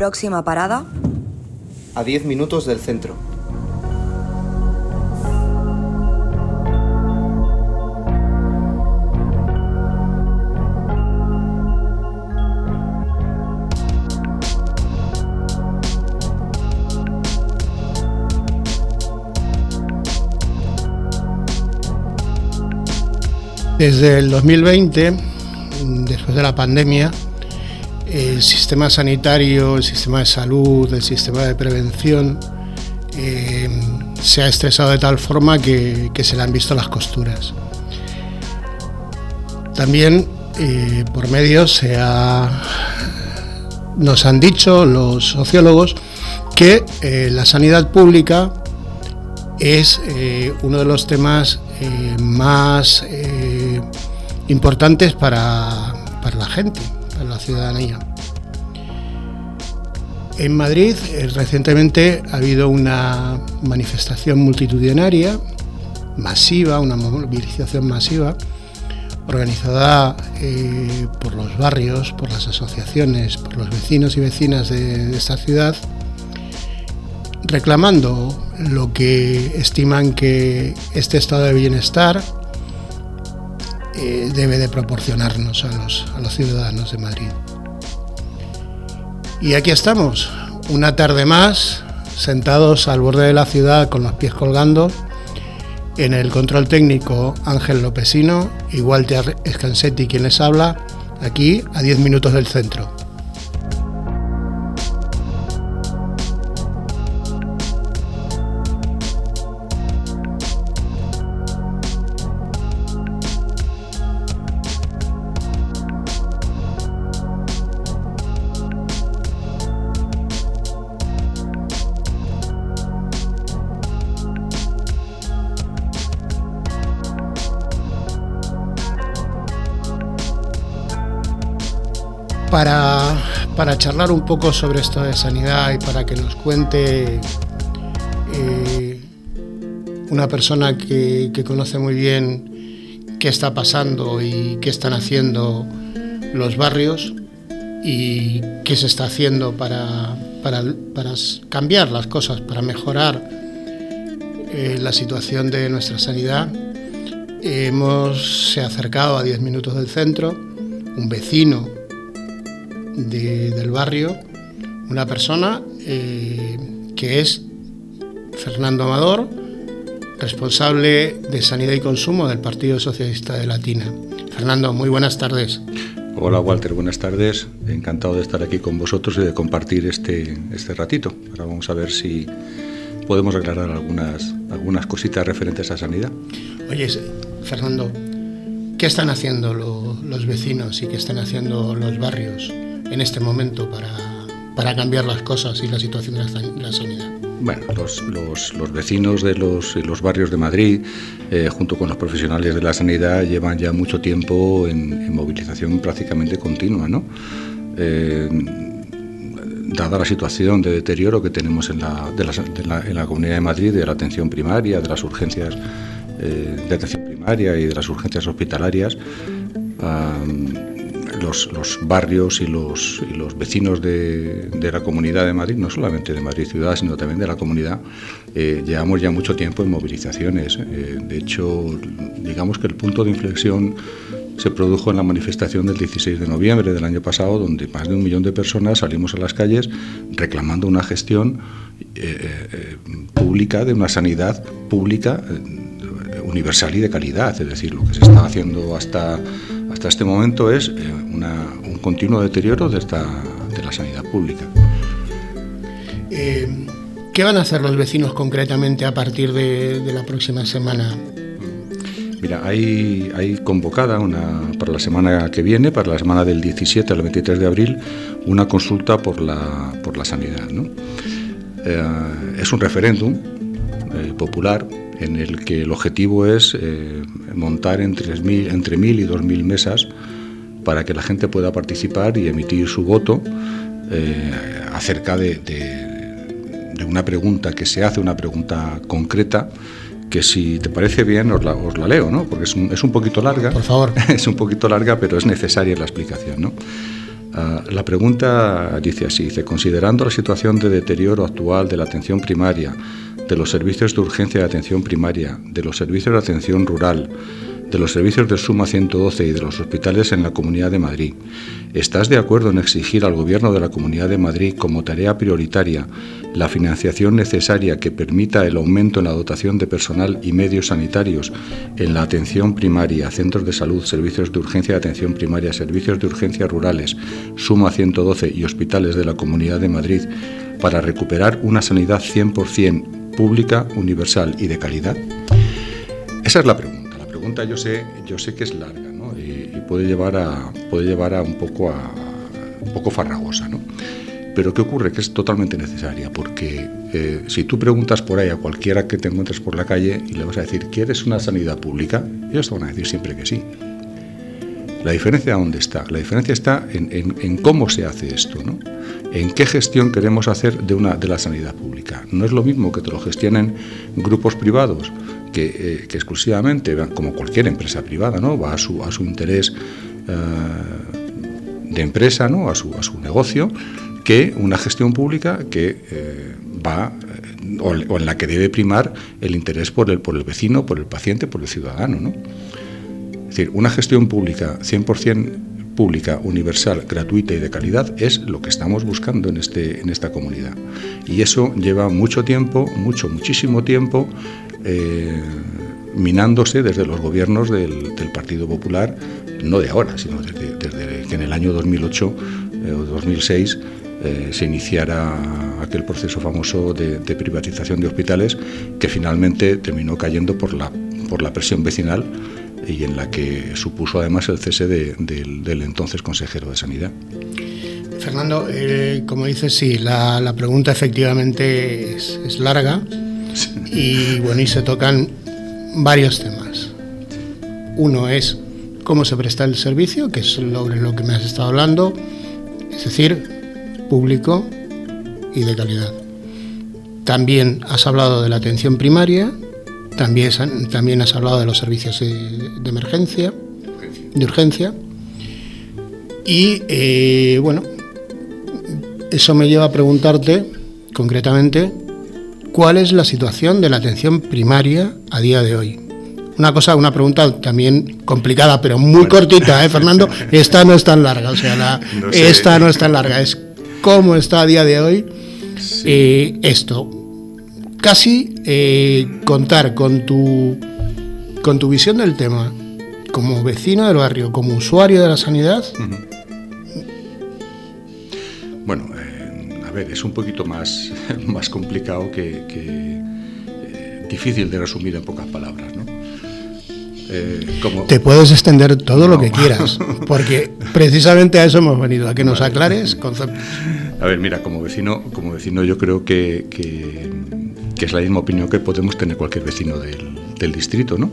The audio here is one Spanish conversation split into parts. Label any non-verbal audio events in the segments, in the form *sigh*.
Próxima parada. A 10 minutos del centro. Desde el 2020, después de la pandemia, el sistema sanitario, el sistema de salud, el sistema de prevención eh, se ha estresado de tal forma que, se le han visto las costuras. También eh, por medios se nos han dicho los sociólogos que eh, la sanidad pública es uno de los temas más importantes para, la gente, para la ciudadanía. En Madrid eh, recientemente ha habido una manifestación multitudinaria, masiva, una movilización masiva, organizada eh, por los barrios, por las asociaciones, por los vecinos y vecinas de esta ciudad, reclamando lo que estiman que este estado de bienestar debe de proporcionarnos a los, a los ciudadanos de Madrid. Y aquí estamos, una tarde más, sentados al borde de la ciudad con los pies colgando, en el control técnico Ángel Lopesino y Walter Scansetti quien les habla, aquí a 10 minutos del centro. Charlar un poco sobre esto de sanidad y para que nos cuente eh, una persona que, conoce muy bien qué está pasando y qué están haciendo los barrios y qué se está haciendo para, para, cambiar las cosas, para mejorar eh, la situación de nuestra sanidad. Hemos se acercado a 10 minutos del centro, un vecino del barrio una persona eh, que es Fernando Amador, responsable de Sanidad y Consumo del Partido Socialista de Latina. Fernando, muy buenas tardes. Hola Walter, buenas tardes. Encantado de estar aquí con vosotros y de compartir este, este ratito. Ahora vamos a ver si podemos aclarar algunas, algunas cositas referentes a sanidad. Oye, Fernando, ¿qué están haciendo los vecinos y qué están haciendo los barrios en este momento para, para cambiar las cosas y la situación de la, sanidad? Bueno, los, los, vecinos de los, los, barrios de Madrid, eh, junto con los profesionales de la sanidad, llevan ya mucho tiempo en, movilización prácticamente continua, ¿no? Eh, dada la situación de deterioro que tenemos en la, de la, en la Comunidad de Madrid, de la atención primaria, de las urgencias eh, de atención primaria y de las urgencias hospitalarias, los, barrios y los, los vecinos de, la comunidad de Madrid, no solamente de Madrid ciudad, sino también de la comunidad, eh, llevamos ya mucho tiempo en movilizaciones. Eh, de hecho, digamos que el punto de inflexión se produjo en la manifestación del 16 de noviembre del año pasado, donde más de un millón de personas salimos a las calles reclamando una gestión eh, pública, de una sanidad pública universal y de calidad. Es decir, lo que se está haciendo hasta hasta este momento es eh, un continuo deterioro de, esta, de la sanidad pública. Eh, ¿Qué van a hacer los vecinos concretamente a partir de, la próxima semana? Mira, hay, hay convocada una, para la semana que viene, para la semana del 17 al 23 de abril, una consulta por la, por la sanidad. Eh, es un referéndum popular en el que el objetivo es eh, montar entre mil, entre mil y dos mil mesas para que la gente pueda participar y emitir su voto eh, acerca de, una pregunta que se hace, una pregunta concreta, que si te parece bien os la, os la leo, ¿no? porque es un, es un, poquito larga. Por favor. *laughs* Es un poquito larga, pero es necesaria la explicación. ¿no? Ah, la pregunta dice así, dice, considerando la situación de deterioro actual de la atención primaria, de los servicios de urgencia de atención primaria, de los servicios de atención rural, de los servicios de Suma 112 y de los hospitales en la Comunidad de Madrid. ¿Estás de acuerdo en exigir al Gobierno de la Comunidad de Madrid como tarea prioritaria la financiación necesaria que permita el aumento en la dotación de personal y medios sanitarios en la atención primaria, centros de salud, servicios de urgencia de atención primaria, servicios de urgencia rurales, Suma 112 y hospitales de la Comunidad de Madrid para recuperar una sanidad 100% pública, universal y de calidad? Esa es la pregunta pregunta yo sé, yo sé que es larga y, puede, llevar a, puede llevar a un poco a un poco farragosa, ¿no? Pero ¿qué ocurre? Que es totalmente necesaria, porque eh, si tú preguntas por ahí a cualquiera que te encuentres por la calle y le vas a decir, ¿quieres una sanidad pública? Ellos te van a decir siempre que sí. La diferencia dónde está? La diferencia está en, en, cómo se hace esto, ¿no? En qué gestión queremos hacer de, una, de la sanidad pública. No es lo mismo que te lo gestionen grupos privados eh, que, exclusivamente, como cualquier empresa privada, ¿no? va a su, a su interés eh, de empresa, ¿no? a, su, a su negocio, que una gestión pública que eh, va o, en la que debe primar el interés por el, por el vecino, por el paciente, por el ciudadano. ¿no? Es decir, una gestión pública 100% pública, universal, gratuita y de calidad es lo que estamos buscando en, este, en esta comunidad. Y eso lleva mucho tiempo, mucho, muchísimo tiempo, eh, minándose desde los gobiernos del, Partido Popular, no de ahora, sino desde, que en el año 2008 eh, o 2006 eh, se iniciara aquel proceso famoso de, privatización de hospitales que finalmente terminó cayendo por la, por la presión vecinal y en la que supuso además el cese del, entonces consejero de Sanidad. Fernando, como dices, sí, la, pregunta efectivamente es larga y bueno, y se tocan varios temas. Uno es cómo se presta el servicio, que es lo, lo que me has estado hablando, es decir, público y de calidad. También has hablado de la atención primaria, también, también has hablado de los servicios de, emergencia, de urgencia. Y eh, bueno, eso me lleva a preguntarte concretamente ¿Cuál es la situación de la atención primaria a día de hoy? Una cosa, una pregunta también complicada, pero muy cortita, ¿eh, Fernando? *laughs* Esta no es tan larga, o sea, esta no es tan larga. Es cómo está a día de hoy eh, esto. Casi eh, contar con tu, con tu visión del tema como vecino del barrio, como usuario de la sanidad. Bueno, a ver, es un poquito más, *laughs* más complicado que, eh, difícil de resumir en pocas palabras, ¿no? Eh, Te puedes extender todo lo que quieras, *laughs* porque precisamente a eso hemos venido, a que nos aclares conceptos. A ver, mira, como vecino, como vecino yo creo que, que, es la misma opinión que podemos tener cualquier vecino del, distrito, ¿no?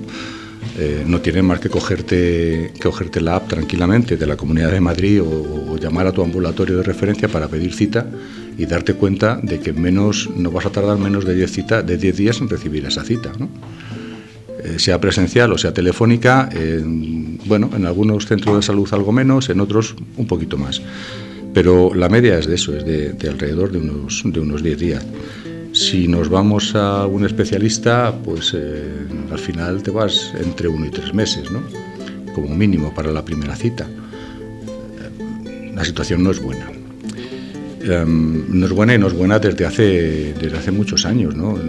Eh, no tienes más que cogerte, cogerte la app tranquilamente de la Comunidad de Madrid o, llamar a tu ambulatorio de referencia para pedir cita y darte cuenta de que menos no vas a tardar menos de 10 de 10 días en recibir esa cita, ¿no? Eh, sea presencial o sea telefónica, bueno, en algunos centros de salud algo menos, en otros un poquito más. Pero la media es de eso, es de, alrededor de unos, de unos 10 días. Si nos vamos a un especialista, pues eh, al final te vas entre uno y tres meses, ¿no? como mínimo para la primera cita. La situación no es buena. Em, no es buena y no es buena desde hace, desde hace muchos años. ¿no?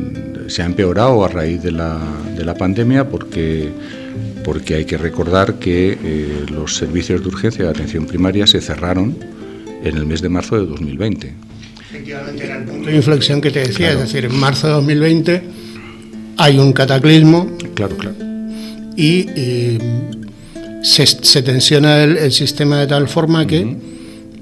Se ha empeorado a raíz de la, de la pandemia porque, porque hay que recordar que eh, los servicios de urgencia de atención primaria se cerraron en el mes de marzo de 2020. Efectivamente, era el punto de inflexión que te decía, es decir, en marzo de 2020 hay un cataclismo. Claro, claro. Y eh, se, tensiona el, sistema de tal forma que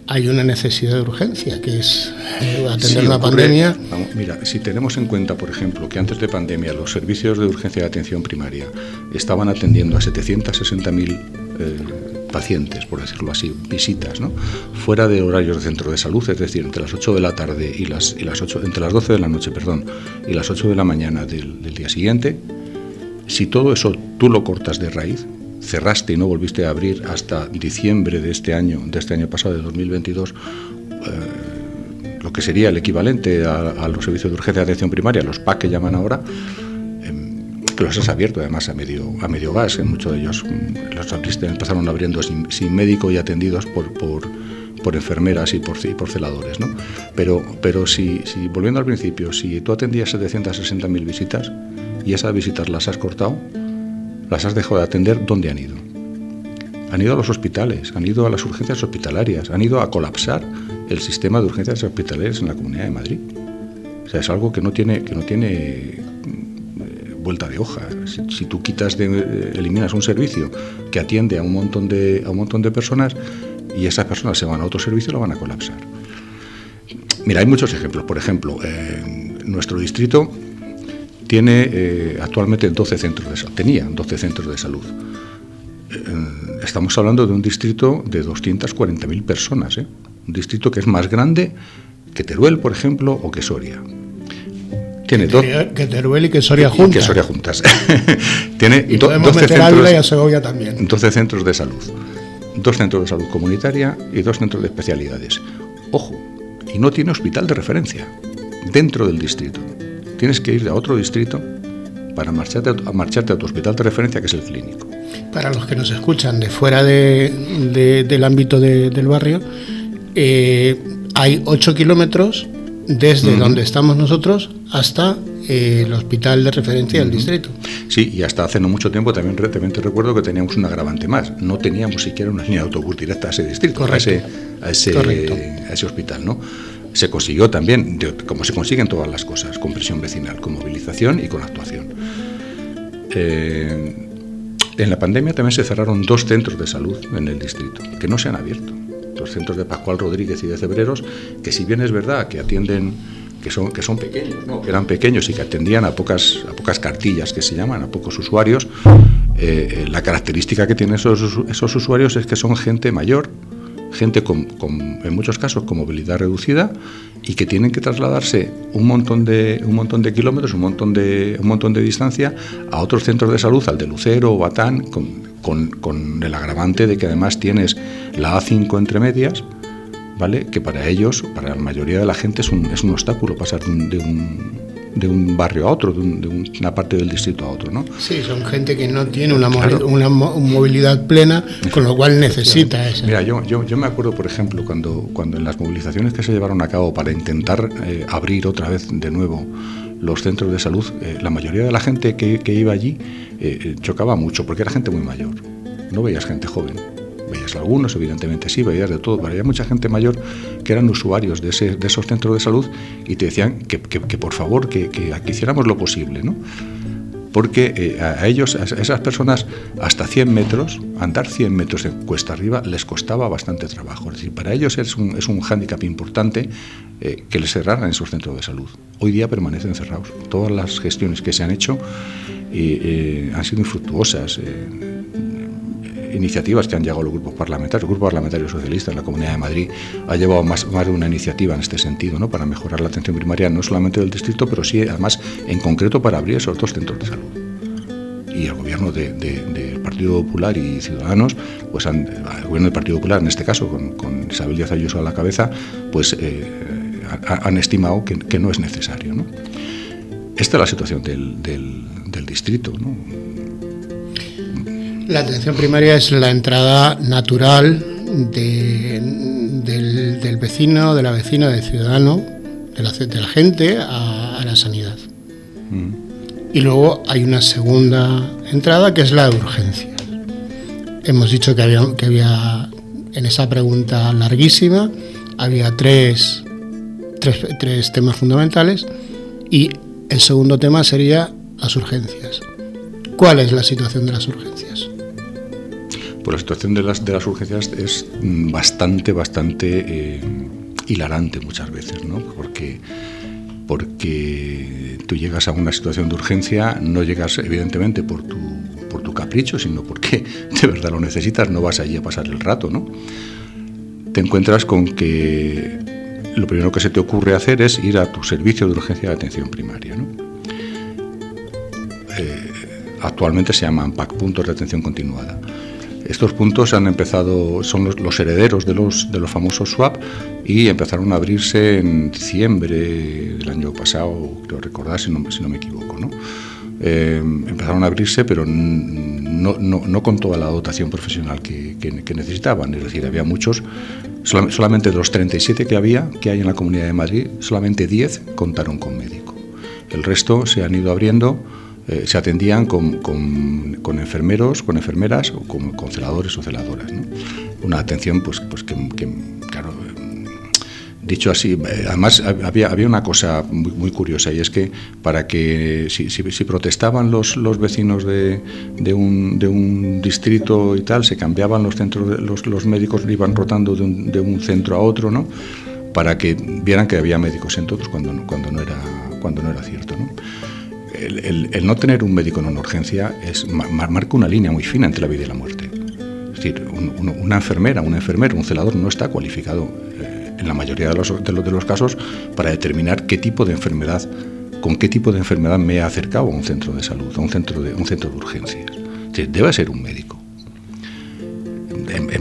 hay una necesidad de urgencia, que es eh, atender la pandemia. mira, si tenemos en cuenta, por ejemplo, que antes de pandemia los servicios de urgencia de atención primaria estaban atendiendo a 760.000 eh, pacientes, por decirlo así, visitas, ¿no? fuera de horarios de centro de salud, es decir, entre las 8 de la tarde y las, y las 8, entre las 12 de la noche, perdón, y las 8 de la mañana del, día siguiente, si todo eso tú lo cortas de raíz, cerraste y no volviste a abrir hasta diciembre de este año, de este año pasado, de 2022, eh, lo que sería el equivalente a, los servicios de urgencia de atención primaria, los PAC que llaman ahora, que los has abierto además a medio, a medio gas, en muchos de ellos mm, los empezaron abriendo sin, médico y atendidos por, por, enfermeras y por, por celadores. ¿no? Pero, pero si, volviendo al principio, si tú atendías 760.000 visitas y esas visitas las has cortado, las has dejado de atender, ¿dónde han ido? Han ido a los hospitales, han ido a las urgencias hospitalarias, han ido a colapsar el sistema de urgencias hospitalarias en la Comunidad de Madrid. O sea, es algo que no tiene, que no tiene eh, vuelta de hoja. Si, tú quitas, de, eh, eliminas un servicio que atiende a un montón de, a un montón de personas y esas personas se van a otro servicio, lo van a colapsar. Mira, hay muchos ejemplos. Por ejemplo, nuestro distrito tiene eh, actualmente 12 centros de tenía 12 centros de salud. Eh, estamos hablando de un distrito de 240.000 personas, un distrito que es más grande que Teruel, por ejemplo, o que Soria. Tiene que Teruel y que Soria juntas. Que Soria juntas. *laughs* tiene y 12 centros, y a Segovia también. 12 centros de salud. Dos centros de salud comunitaria y dos centros de especialidades. Ojo, y no tiene hospital de referencia dentro del distrito tienes que ir a otro distrito para marcharte a, marcharte a tu hospital de referencia, que es el clínico. Para los que nos escuchan de fuera del ámbito del barrio, eh, hay 8 kilómetros desde donde estamos nosotros hasta eh, el hospital de referencia del distrito. Sí, y hasta hace no mucho tiempo también, te recuerdo que teníamos un agravante más. No teníamos siquiera una línea de autobús directa a ese distrito, a ese, a ese, a ese hospital, ¿no? se consiguió también, como se consiguen todas las cosas, con presión vecinal, con movilización y con actuación. Eh, en la pandemia también se cerraron dos centros de salud en el distrito, que no se han abierto. Los centros de Pascual Rodríguez y de Cebreros, que si bien es verdad que atienden, que son, que son pequeños, que eran pequeños y que atendían a pocas, a pocas cartillas que se llaman, a pocos usuarios, eh, eh, la característica que tienen esos, esos usuarios es que son gente mayor, gente con, en muchos casos con movilidad reducida y que tienen que trasladarse un montón de, un montón de kilómetros, un montón de, un montón de distancia a otros centros de salud, al de Lucero o Batán, con, con, el agravante de que además tienes la A5 entre medias, ¿vale? que para ellos, para la mayoría de la gente es un, es un obstáculo pasar de un, de un barrio a otro, de, una parte del distrito a otro. ¿no? Sí, son gente que no tiene una, una movilidad plena, con lo cual necesita eso. Mira, yo, yo, yo, me acuerdo, por ejemplo, cuando, cuando en las movilizaciones que se llevaron a cabo para intentar eh, abrir otra vez de nuevo los centros de salud, eh, la mayoría de la gente que, que iba allí eh, chocaba mucho, porque era gente muy mayor, no veías gente joven veías algunos, evidentemente sí, veías de todo, pero había mucha gente mayor que eran usuarios de, esos centros de salud y te decían que, por favor, que, que, hiciéramos lo posible, ¿no? Porque eh, a ellos, a esas personas, hasta 100 metros, andar 100 metros en cuesta arriba les costaba bastante trabajo. Es decir, para ellos es un, es un hándicap importante eh, que les cerraran esos centros de salud. Hoy día permanecen cerrados. Todas las gestiones que se han hecho eh, han sido infructuosas iniciativas que han llegado los grupos parlamentarios. El Grupo Parlamentario Socialista en la Comunidad de Madrid ha llevado más, más de una iniciativa en este sentido, ¿no? para mejorar la atención primaria, no solamente del distrito, pero sí, además, en concreto, para abrir esos dos centros de salud y el gobierno del Partido Popular y Ciudadanos, pues el gobierno del Partido Popular, en este caso, con, Isabel Díaz Ayuso a la cabeza, pues eh, han estimado que, no es necesario. ¿no? Esta es la situación del, del, del distrito. ¿no? La atención primaria es la entrada natural del, vecino, de la vecina, del ciudadano, de la, de la gente a, la sanidad. Mm. Y luego hay una segunda entrada que es la de urgencia. Hemos dicho que había, que había en esa pregunta larguísima, había tres, tres temas fundamentales y el segundo tema sería las urgencias. ¿Cuál es la situación de las urgencias? Pues la situación de las, de las urgencias es mm, bastante, bastante eh, hilarante muchas veces, ¿no? Porque, porque tú llegas a una situación de urgencia, no llegas evidentemente por tu, por tu capricho, sino porque *laughs* de verdad lo necesitas, no vas allí a pasar el rato, ¿no? Te encuentras con que lo primero que se te ocurre hacer es ir a tu servicio de urgencia de atención primaria, ¿no? Eh, actualmente se llaman PAC, puntos de atención continuada. Estos puntos han empezado, son los, herederos de los, de los famosos SWAP y empezaron a abrirse en diciembre del año pasado, creo recordar, si no, si no me equivoco. ¿no? Eh, empezaron a abrirse, pero no, no, no, con toda la dotación profesional que, que, necesitaban. Es decir, había muchos, solamente de los 37 que había, que hay en la Comunidad de Madrid, solamente 10 contaron con médico. El resto se han ido abriendo eh, se atendían con, con, enfermeros, con enfermeras o con, celadores o celadoras. Una atención pues, pues que, claro, dicho así, eh, además había, había una cosa muy, curiosa y es que para que si, si, protestaban los, los vecinos de, de, un, de, un, distrito y tal, se cambiaban los centros, los, los médicos iban rotando de un, de un, centro a otro, ¿no? para que vieran que había médicos en todos cuando, cuando, no, era, cuando no era cierto. ¿no? El, no tener un médico en una urgencia es, marca una línea muy fina entre la vida y la muerte. Es decir, una enfermera, un enfermero, un celador no está cualificado eh, en la mayoría de los, casos para determinar qué tipo de enfermedad, con qué tipo de enfermedad me he acercado a un centro de salud, a un centro de, un centro de urgencias. debe ser un médico.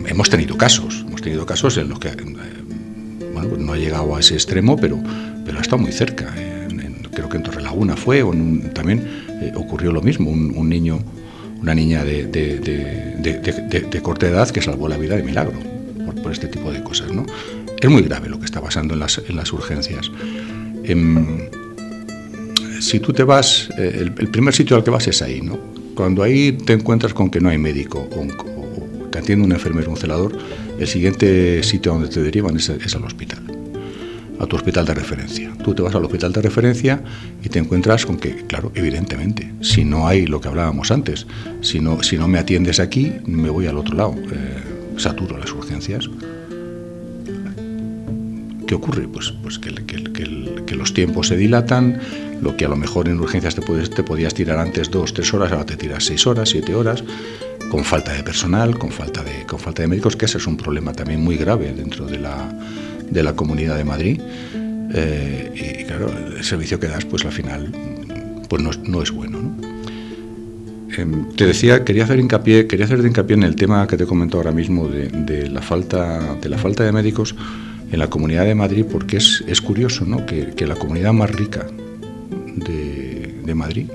Hemos tenido casos, hemos tenido casos en los que, eh, bueno, pues no ha llegado a ese extremo, pero, pero ha estado muy cerca. Eh creo que en Torrelaguna fue, o también eh, ocurrió lo mismo, un, niño, una niña de, de, corta edad que salvó la vida de milagro por, este tipo de cosas. ¿no? Es muy grave lo que está pasando en las, en las urgencias. Em, si tú te vas, eh, el, primer sitio al que vas es ahí, ¿no? Cuando ahí te encuentras con que no hay médico o, te atiende un enfermero, un celador, el siguiente sitio donde te derivan es al hospital a tu hospital de referencia. Tú te vas al hospital de referencia y te encuentras con que, claro, evidentemente, si no hay lo que hablábamos antes, si no, si no me atiendes aquí, me voy al otro lado, eh, saturo las urgencias. ¿Qué ocurre? Pues, pues que, que, los tiempos se dilatan, lo que a lo mejor en urgencias te, puedes, te podías tirar antes dos, tres horas, ahora te tiras seis horas, siete horas, con falta de personal, con falta de, con falta de médicos, que ese es un problema también muy grave dentro de la de la Comunidad de Madrid. Eh, y claro, el servicio que das, pues al final, pues no, es bueno. Em, te decía, quería hacer hincapié, quería hacer hincapié en el tema que te comento ahora mismo de, la falta, de la falta de médicos en la Comunidad de Madrid, porque es, es curioso, ¿no? Que, la comunidad más rica de, de Madrid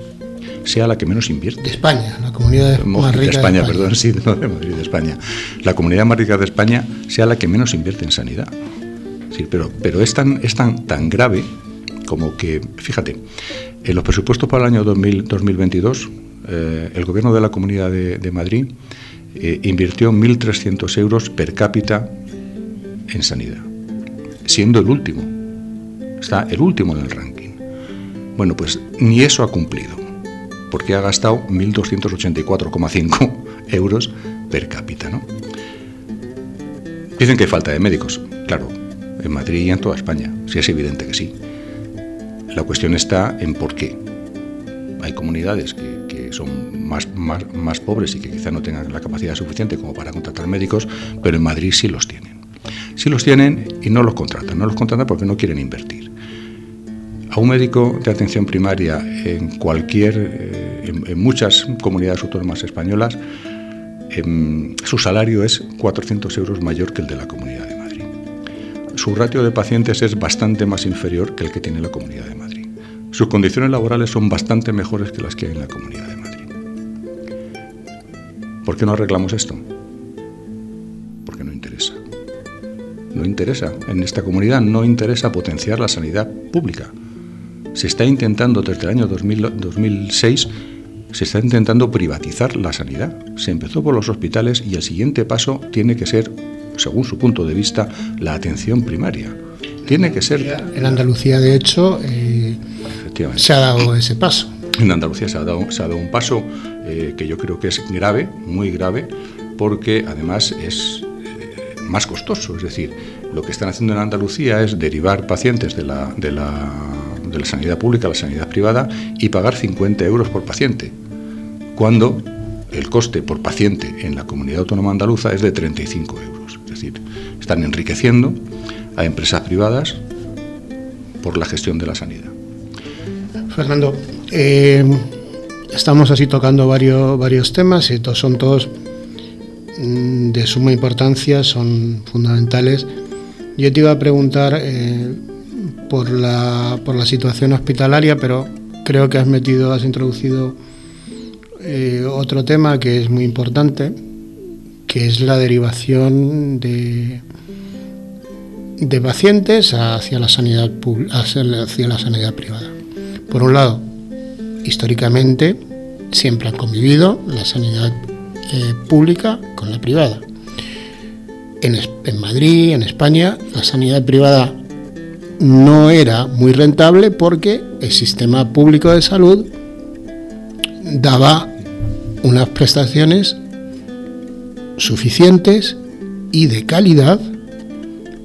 sea la que menos invierte. De España, la comunidad más rica de España. perdón, *laughs* sí, no de Madrid, de España. La comunidad más rica de España sea la que menos invierte en sanidad pero, pero es, tan, es tan, grave como que, fíjate, en los presupuestos para el año 2022, eh, el gobierno de la Comunidad de, Madrid eh, invirtió 1.300 euros per cápita en sanidad, siendo el último. Está el último en el ranking. Bueno, pues ni eso ha cumplido, porque ha gastado 1.284,5 *laughs* euros per cápita. ¿no? Dicen que falta de médicos. Claro, en Madrid y en toda España. Sí, es evidente que sí. La cuestión está en por qué. Hay comunidades que, son más, más, más, pobres y que quizá no tengan la capacidad suficiente como para contratar médicos, pero en Madrid sí los tienen. Sí los tienen y no los contratan. No los contratan porque no quieren invertir. A un médico de atención primaria en cualquier, eh, en, muchas comunidades autónomas españolas, em, su salario es 400 euros mayor que el de la comunidad su ratio de pacientes es bastante más inferior que el que tiene la Comunidad de Madrid. Sus condiciones laborales son bastante mejores que las que hay en la Comunidad de Madrid. ¿Por qué no arreglamos esto? Porque no interesa. No interesa. En esta comunidad no interesa potenciar la sanidad pública. Se está intentando desde el año 2006 se está intentando privatizar la sanidad. Se empezó por los hospitales y el siguiente paso tiene que ser según su punto de vista, la atención primaria. Tiene que ser... En Andalucía, de hecho, eh, se ha dado ese paso. En Andalucía se ha dado, se ha dado un paso eh, que yo creo que es grave, muy grave, porque además es eh, más costoso. Es decir, lo que están haciendo en Andalucía es derivar pacientes de la, de la, de la sanidad pública a la sanidad privada y pagar 50 euros por paciente, cuando el coste por paciente en la comunidad autónoma andaluza es de 35 euros decir, están enriqueciendo a empresas privadas por la gestión de la sanidad. Fernando, eh, estamos así tocando varios, varios temas y todos, son todos mm, de suma importancia, son fundamentales. Yo te iba a preguntar eh, por, la, por la situación hospitalaria, pero creo que has metido, has introducido eh, otro tema que es muy importante, que es la derivación de, de pacientes hacia la sanidad hacia la sanidad privada. Por un lado, históricamente siempre han convivido la sanidad eh, pública con la privada. En, en, Madrid, en España, la sanidad privada no era muy rentable porque el sistema público de salud daba unas prestaciones suficientes y de calidad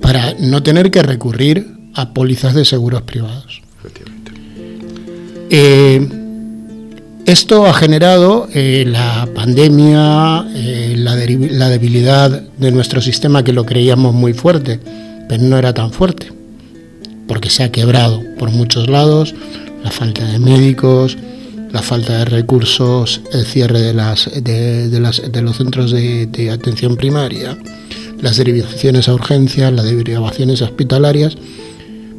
para no tener que recurrir a pólizas de seguros privados. Eh, esto ha generado eh, la pandemia, eh, la, la, debilidad de nuestro sistema que lo creíamos muy fuerte, pero no era tan fuerte, porque se ha quebrado por muchos lados, la falta de médicos, la falta de recursos, el cierre de, las, de, de los centros de, de, atención primaria, las derivaciones a urgencias, las derivaciones hospitalarias,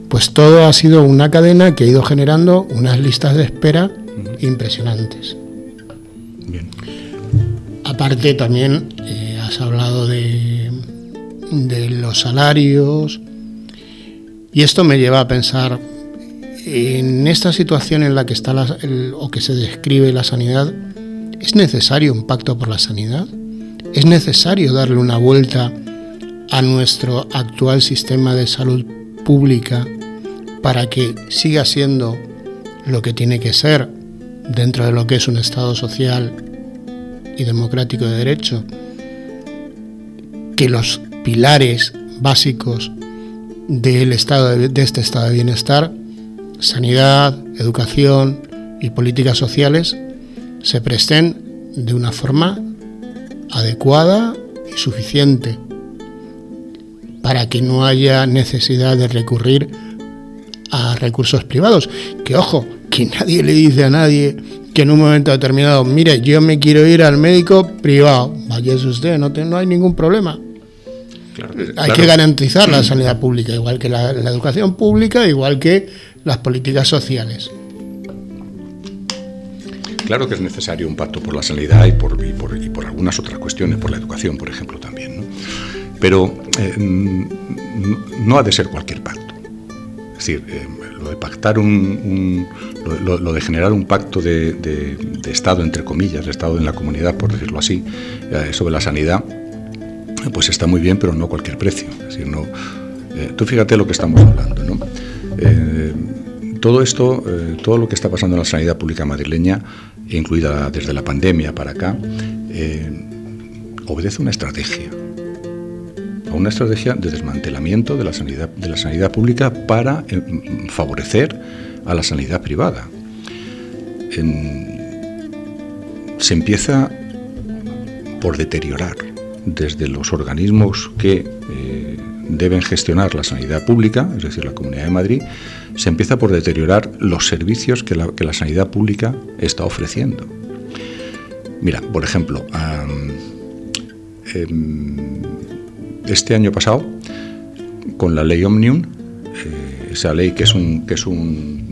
pues todo ha sido una cadena que ha ido generando unas listas de espera impresionantes. Aparte también eh, has hablado de, de los salarios y esto me lleva a pensar en esta situación en la que está o que se describe la sanidad, ¿es necesario un pacto por la sanidad? ¿Es necesario darle una vuelta a nuestro actual sistema de salud pública para que siga siendo lo que tiene que ser dentro de lo que es un Estado social y democrático de derecho, que los pilares básicos del estado de, este estado de bienestar, sanidad, educación y políticas sociales, se presten de una forma adecuada y suficiente para que no haya necesidad de recurrir a recursos privados. Que ojo, que nadie le dice a nadie que en un momento determinado, mire, yo me quiero ir al médico privado, vaya usted, no, no hay ningún problema. hay que garantizar la sanidad pública, igual que la, educación pública, igual que las políticas sociales. Claro que es necesario un pacto por la sanidad y por, y por, y por algunas otras cuestiones, por la educación, por ejemplo, también. ¿no? Pero eh, no ha de ser cualquier pacto. Es decir, eh, lo de pactar un, lo, de generar un pacto de, Estado, entre comillas, de Estado en la comunidad, por decirlo así, eh, sobre la sanidad, pues está muy bien, pero no a cualquier precio. Es decir, no, tú fíjate lo que estamos hablando, ¿no? Todo esto, todo lo que está pasando en la sanidad pública madrileña, incluida desde la pandemia para acá, obedece a una estrategia a una estrategia de desmantelamiento de la sanidad, de la sanidad pública para eh, favorecer a la sanidad privada. se empieza por deteriorar desde los organismos que eh, deben gestionar la sanidad pública, es decir, la Comunidad de Madrid, se empieza por deteriorar los servicios que la, que la sanidad pública está ofreciendo. Mira, por ejemplo, em, este año pasado, con la ley Omnium, eh, esa ley que es un, que es un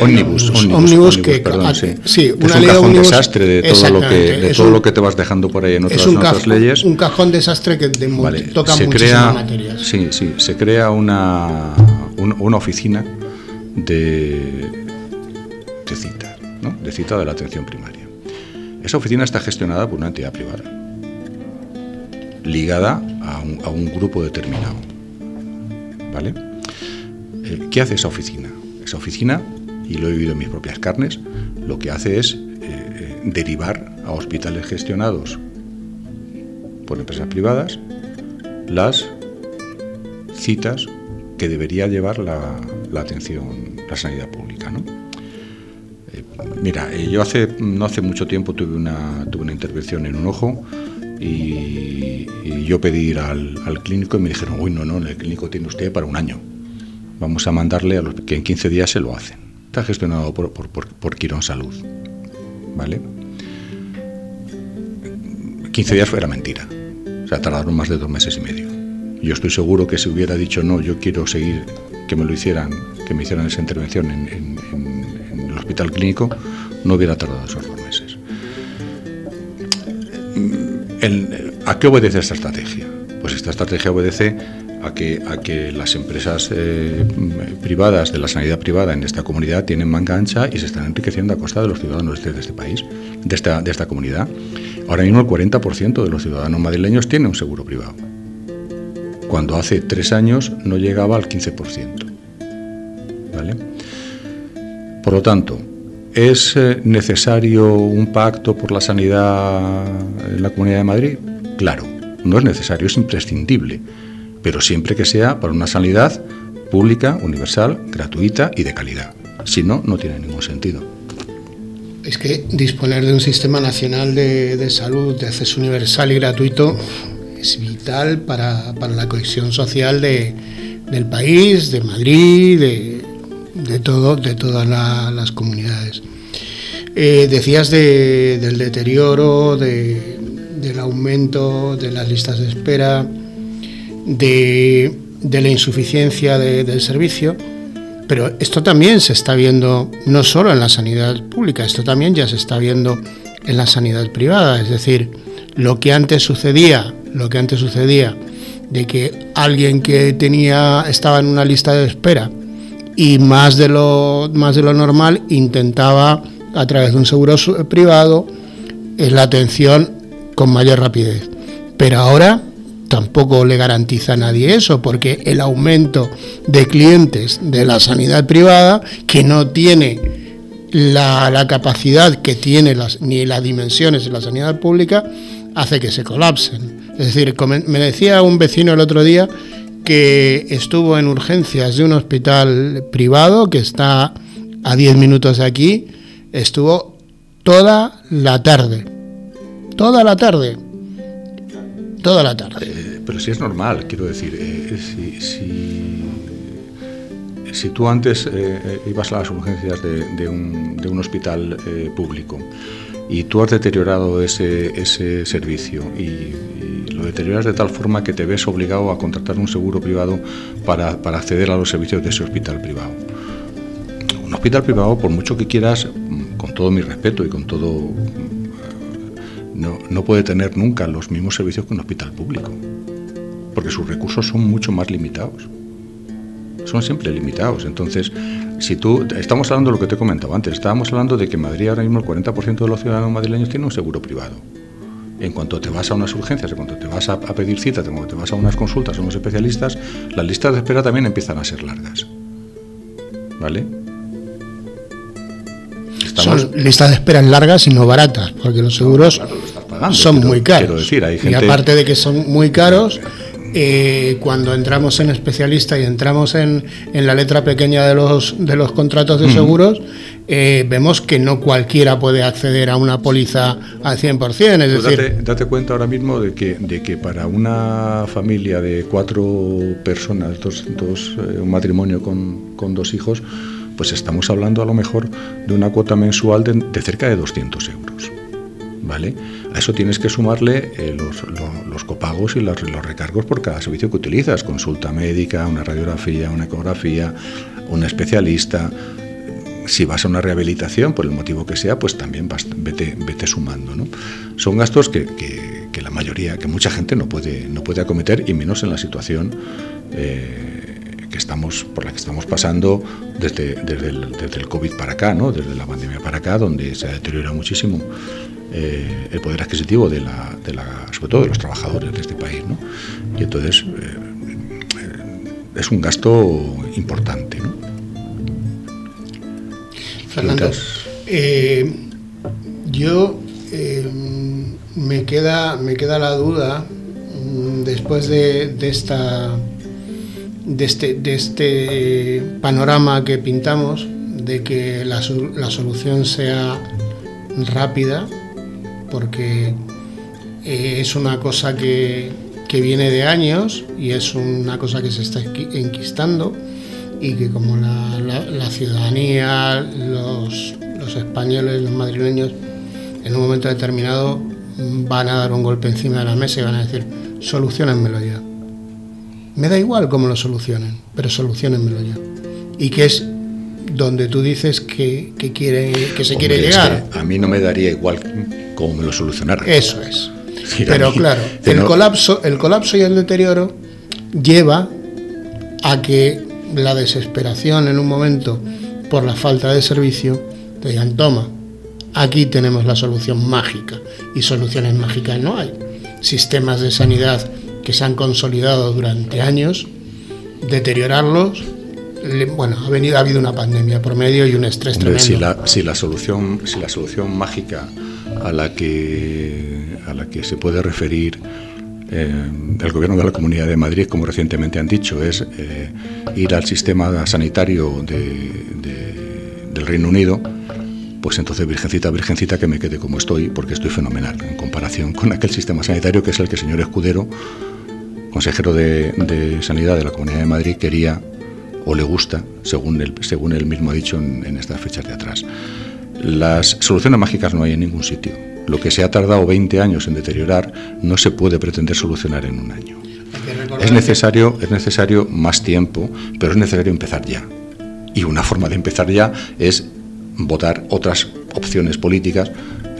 omnibus, omnibus, que, perdón, sí, una es un cajón desastre de todo lo que de todo lo que te vas dejando por ahí en otras, es leyes. Un cajón desastre que toca se crea, materias. Sí, sí, se crea una, una oficina de, de cita, ¿no? de cita de la atención primaria. Esa oficina está gestionada por una entidad privada ligada a un, grupo determinado. ¿Vale? Eh, ¿Qué hace esa oficina? Esa oficina, y lo he vivido en mis propias carnes, lo que hace es eh, eh, derivar a hospitales gestionados por empresas privadas las citas que debería llevar la, atención, la sanidad pública. ¿no? mira, yo hace, no hace mucho tiempo tuve una, tuve una intervención en un ojo y, yo pedí ir al, clínico y me dijeron, uy, no, no, el clínico tiene usted para un año. Vamos a mandarle a los que en 15 días se lo hacen. está gestionado por, por, por, Quirón Salud. ¿Vale? 15 días fuera mentira. O sea, tardaron más de dos meses y medio. Yo estoy seguro que si hubiera dicho no, yo quiero seguir, que me lo hicieran, que me hicieran esa intervención en, el hospital clínico, no hubiera tardado esos dos meses. ¿A qué obedece esta estrategia? Pues esta estrategia obedece a que, a que las empresas eh, privadas de la sanidad privada en esta comunidad tienen manga ancha y se están enriqueciendo a costa de los ciudadanos de este país, de esta, de esta comunidad. Ahora mismo el 40% de los ciudadanos madrileños tienen un seguro privado, cuando hace tres años no llegaba al 15%. ¿Vale? Por lo tanto, ¿es eh, necesario un pacto por la sanidad en la Comunidad de Madrid? Claro, no es necesario, es imprescindible, pero siempre que sea para una sanidad pública, universal, gratuita y de calidad. Si no, no tiene ningún sentido. Es que disponer de un sistema nacional de, salud de acceso universal y gratuito es vital para, la cohesión social del país, de Madrid, de, todo, de todas las comunidades. Eh, decías del deterioro, de, del aumento de las listas de espera, de, la insuficiencia del servicio, pero esto también se está viendo no solo en la sanidad pública, esto también ya se está viendo en la sanidad privada, es decir, lo que antes sucedía, lo que antes sucedía de que alguien que tenía estaba en una lista de espera y más de lo más de lo normal intentaba a través de un seguro privado es la atención con mayor rapidez. Pero ahora tampoco le garantiza a nadie eso, porque el aumento de clientes de la sanidad privada, que no tiene la, capacidad que tiene ni las dimensiones de la sanidad pública, hace que se colapsen. Es decir, me decía un vecino el otro día que estuvo en urgencias de un hospital privado que está a 10 minutos de aquí, estuvo toda la tarde Toda la tarde. Toda la tarde. Eh, pero si es normal, quiero decir, eh, si, tú antes eh, ibas a las urgencias de, un, hospital público y tú has deteriorado ese, servicio y, lo deterioras de tal forma que te ves obligado a contratar un seguro privado para, para acceder a los servicios de ese hospital privado. Un hospital privado, por mucho que quieras, con todo mi respeto y con todo no, puede tener nunca los mismos servicios que un hospital público, porque sus recursos son mucho más limitados. Son siempre limitados. Entonces, si tú, estamos hablando de lo que te he comentado antes, estábamos hablando de que en Madrid ahora mismo el 40% de los ciudadanos madrileños tienen un seguro privado. En cuanto te vas a unas urgencias, en cuanto te vas a, pedir cita, en cuanto te vas a unas consultas a unos especialistas, las listas de espera también empiezan a ser largas. ¿Vale? Son listas de espera largas y no baratas, porque los seguros son muy caros. Y aparte de que son muy caros, eh, cuando entramos en especialista y entramos en, la letra pequeña de los, de los contratos de seguros, eh, vemos que no cualquiera puede acceder a una póliza al 100%. Es pues decir, date, cuenta ahora mismo de que, de que para una familia de cuatro personas, dos, dos eh, un matrimonio con, con dos hijos, pues estamos hablando a lo mejor de una cuota mensual de, cerca de 200 euros. ¿Vale? A eso tienes que sumarle eh, los, copagos y los, recargos por cada servicio que utilizas, consulta médica, una radiografía, una ecografía, un especialista. Si vas a una rehabilitación, por el motivo que sea, pues también vete, vete sumando. ¿no? Son gastos que, la mayoría, que mucha gente no puede, no puede acometer, y menos en la situación eh, que estamos, por la que estamos pasando desde, desde, el, desde el COVID para acá, ¿no? desde la pandemia para acá, donde se ha deteriorado muchísimo eh, el poder adquisitivo, de la, de la, sobre todo de los trabajadores de este país. ¿no? Y entonces eh, es un gasto importante. ¿no? Fernando, eh, yo me, queda, me queda la duda mm, después de, de esta de este, de este panorama que pintamos, de que la, la solución sea rápida, porque eh, es una cosa que, que, viene de años y es una cosa que se está enquistando y que como la, la, ciudadanía, los, los españoles, los madrileños, en un momento determinado van a dar un golpe encima de la mesa y van a decir, solucionenmelo ya. Me da igual cómo lo solucionen, pero solucionenmelo ya. Y que es donde tú dices que, quiere, que se quiere llegar. a mí no me daría igual cómo me lo solucionaran. Eso es. *laughs* pero claro, el, colapso, el colapso y el deterioro lleva a que la desesperación en un momento por la falta de servicio te digan, toma, aquí tenemos la solución mágica. Y soluciones mágicas no hay. Sistemas de sanidad que se han consolidado durante años, deteriorarlos bueno, ha, venido, ha habido una pandemia por medio y un estrés tremendo. Si la, si la, solución, si la solución mágica a la que, a la que se puede referir eh, el gobierno de la Comunidad de Madrid, como recientemente han dicho, es eh, ir al sistema sanitario del Reino Unido, pues entonces, virgencita, virgencita, que me quede como estoy, porque estoy fenomenal en comparación con aquel sistema sanitario que es el que el señor Escudero, consejero de, de Sanidad de la Comunidad de Madrid, quería o le gusta, según él, según él mismo ha dicho en, estas fechas de atrás. Las soluciones mágicas no hay en ningún sitio. Lo que se ha tardado 20 años en deteriorar no se puede pretender solucionar en un año. Es necesario, es necesario más tiempo, pero es necesario empezar ya. Y una forma de empezar ya es votar otras opciones políticas,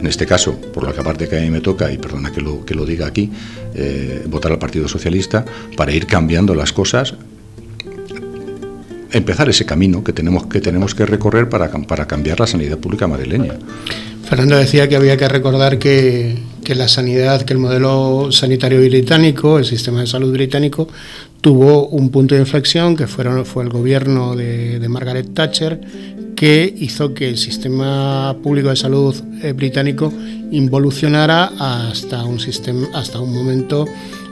en este caso, por la que aparte que a mí me toca, y perdona que lo, que lo diga aquí, eh, votar al Partido Socialista para ir cambiando las cosas empezar ese camino que tenemos que, tenemos que recorrer para, para cambiar la sanidad pública madrileña. Fernando decía que había que recordar que, que, la sanidad, que el modelo sanitario británico, el sistema de salud británico, tuvo un punto de inflexión que fueron, fue el gobierno de, de Margaret Thatcher, que hizo que el sistema público de salud eh, británico involucionara hasta un, sistema, hasta un momento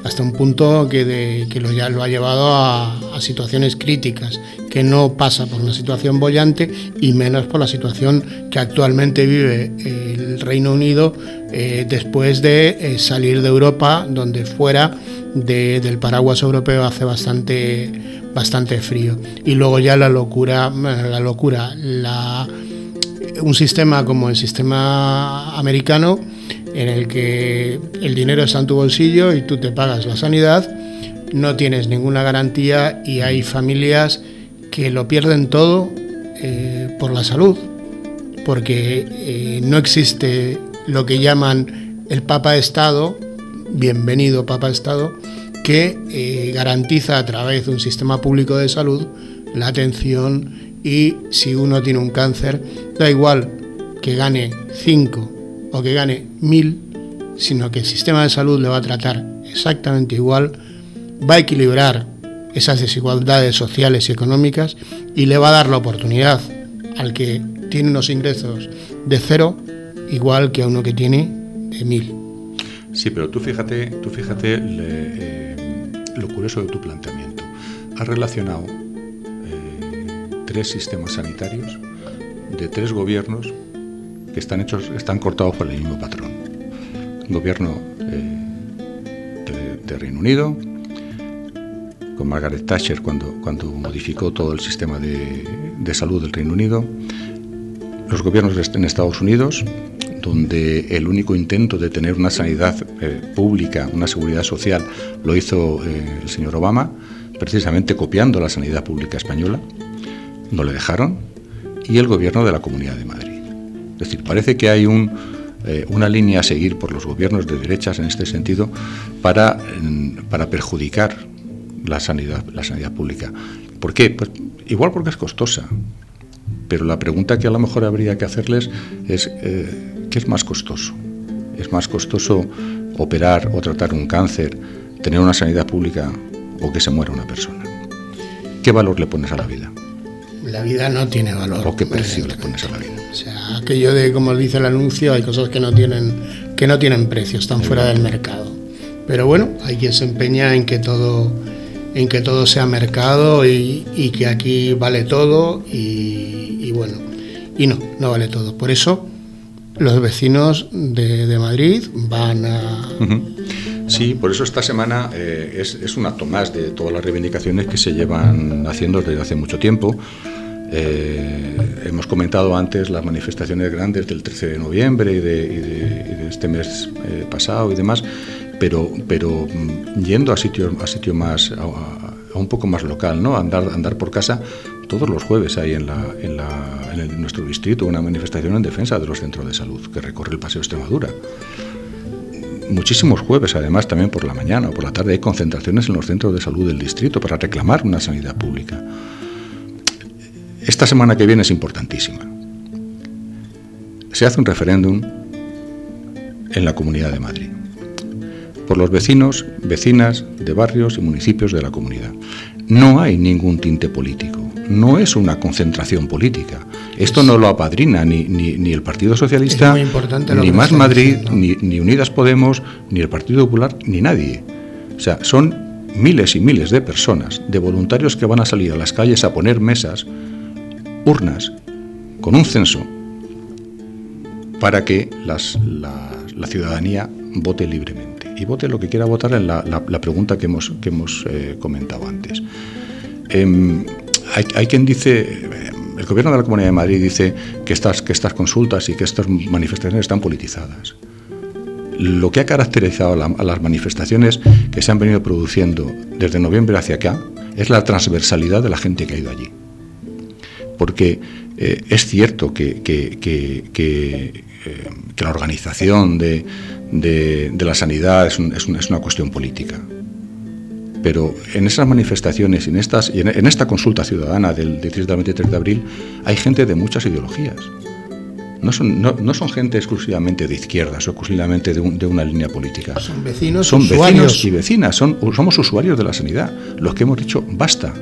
hasta un punto que, lo, ha llevado a, situaciones críticas, que no pasa por una situación bollante y menos por la situación que actualmente vive el Reino Unido eh, después de eh, salir de Europa, donde fuera del paraguas europeo hace bastante, bastante frío. Y luego ya la locura, la locura, un sistema como el sistema americano, en el que el dinero está en tu bolsillo y tú te pagas la sanidad, no tienes ninguna garantía y hay familias que lo pierden todo eh, por la salud, porque eh, no existe lo que llaman el Papa Estado, bienvenido Papa Estado, que eh, garantiza a través de un sistema público de salud la atención y si uno tiene un cáncer, da igual que gane 5 o que gane mil, sino que el sistema de salud le va a tratar exactamente igual, va a equilibrar esas desigualdades sociales y económicas y le va a dar la oportunidad al que tiene unos ingresos de cero igual que a uno que tiene de mil. Sí, pero tú fíjate, tú fíjate eh, lo curioso de tu planteamiento. Has relacionado eh, tres sistemas sanitarios de tres gobiernos que están hechos, están cortados por el mismo patrón. gobierno eh, de, Reino Unido, con Margaret Thatcher cuando, cuando modificó todo el sistema de, salud del Reino Unido, los gobiernos en Estados Unidos, donde el único intento de tener una sanidad eh, pública, una seguridad social, lo hizo eh, el señor Obama, precisamente copiando la sanidad pública española, no le dejaron, y el gobierno de la Comunidad de Madrid. Es decir, parece que hay eh, una línea a seguir por los gobiernos de derechas en este sentido para, para perjudicar la sanidad, la sanidad pública. ¿Por qué? Pues igual porque es costosa. Pero la pregunta que a lo mejor habría que hacerles es eh, ¿qué es más costoso? ¿Es más costoso operar o tratar un cáncer, tener una sanidad pública o que se muera una persona? ¿Qué valor le pones a la vida? La vida no tiene valor. ¿O qué precio le pones a la vida? O sea, aquello de, como dice el anuncio, hay cosas que no tienen, que no tienen precio, están fuera del mercado. Pero bueno, hay quien se empeña en que todo, en que todo sea mercado y, que aquí vale todo y, bueno, y no, no vale todo. Por eso los vecinos de, Madrid van a... Sí, por eso esta semana eh, es, es un acto más de todas las reivindicaciones que se llevan haciendo desde hace mucho tiempo. Eh, hemos comentado antes las manifestaciones grandes del 13 de noviembre y de, este mes eh, pasado y demás, pero, pero mm, yendo a sitio, a sitio más, a, un poco más local, ¿no? andar, andar por casa, todos los jueves hay en, la, en, la, en nuestro distrito una manifestación en defensa de los centros de salud que recorre el Paseo Extremadura muchísimos jueves, además, también por la mañana o por la tarde, hay concentraciones en los centros de salud del distrito para reclamar una sanidad pública. Esta semana que viene es importantísima. Se hace un referéndum en la Comunidad de Madrid por los vecinos, vecinas de barrios y municipios de la comunidad. No hay ningún tinte político, no es una concentración política. Esto no lo apadrina ni, ni, el Partido Socialista, ni Más Madrid, ni, ni Unidas Podemos, ni el Partido Popular, ni nadie. O sea, son miles y miles de personas, de voluntarios que van a salir a las calles a poner mesas urnas con un censo para que la, ciudadanía vote libremente y vote lo que quiera votar en la, pregunta que hemos, que hemos eh, comentado antes. Em, hay, quien dice, eh, el gobierno de la Comunidad de Madrid dice que estas, que estas consultas y que estas manifestaciones están politizadas. Lo que ha caracterizado a las manifestaciones que se han venido produciendo desde noviembre hacia acá es la transversalidad de la gente que ha ido allí porque eh, es cierto que, eh, la organización de, la sanidad es, una cuestión política. Pero en esas manifestaciones en, estas, y en, esta consulta ciudadana del 17 al 23 de abril hay gente de muchas ideologías. No son, gente exclusivamente de izquierdas o exclusivamente de, una línea política. Son vecinos, son vecinos y vecinas, somos usuarios de la sanidad. Los que hemos dicho, basta,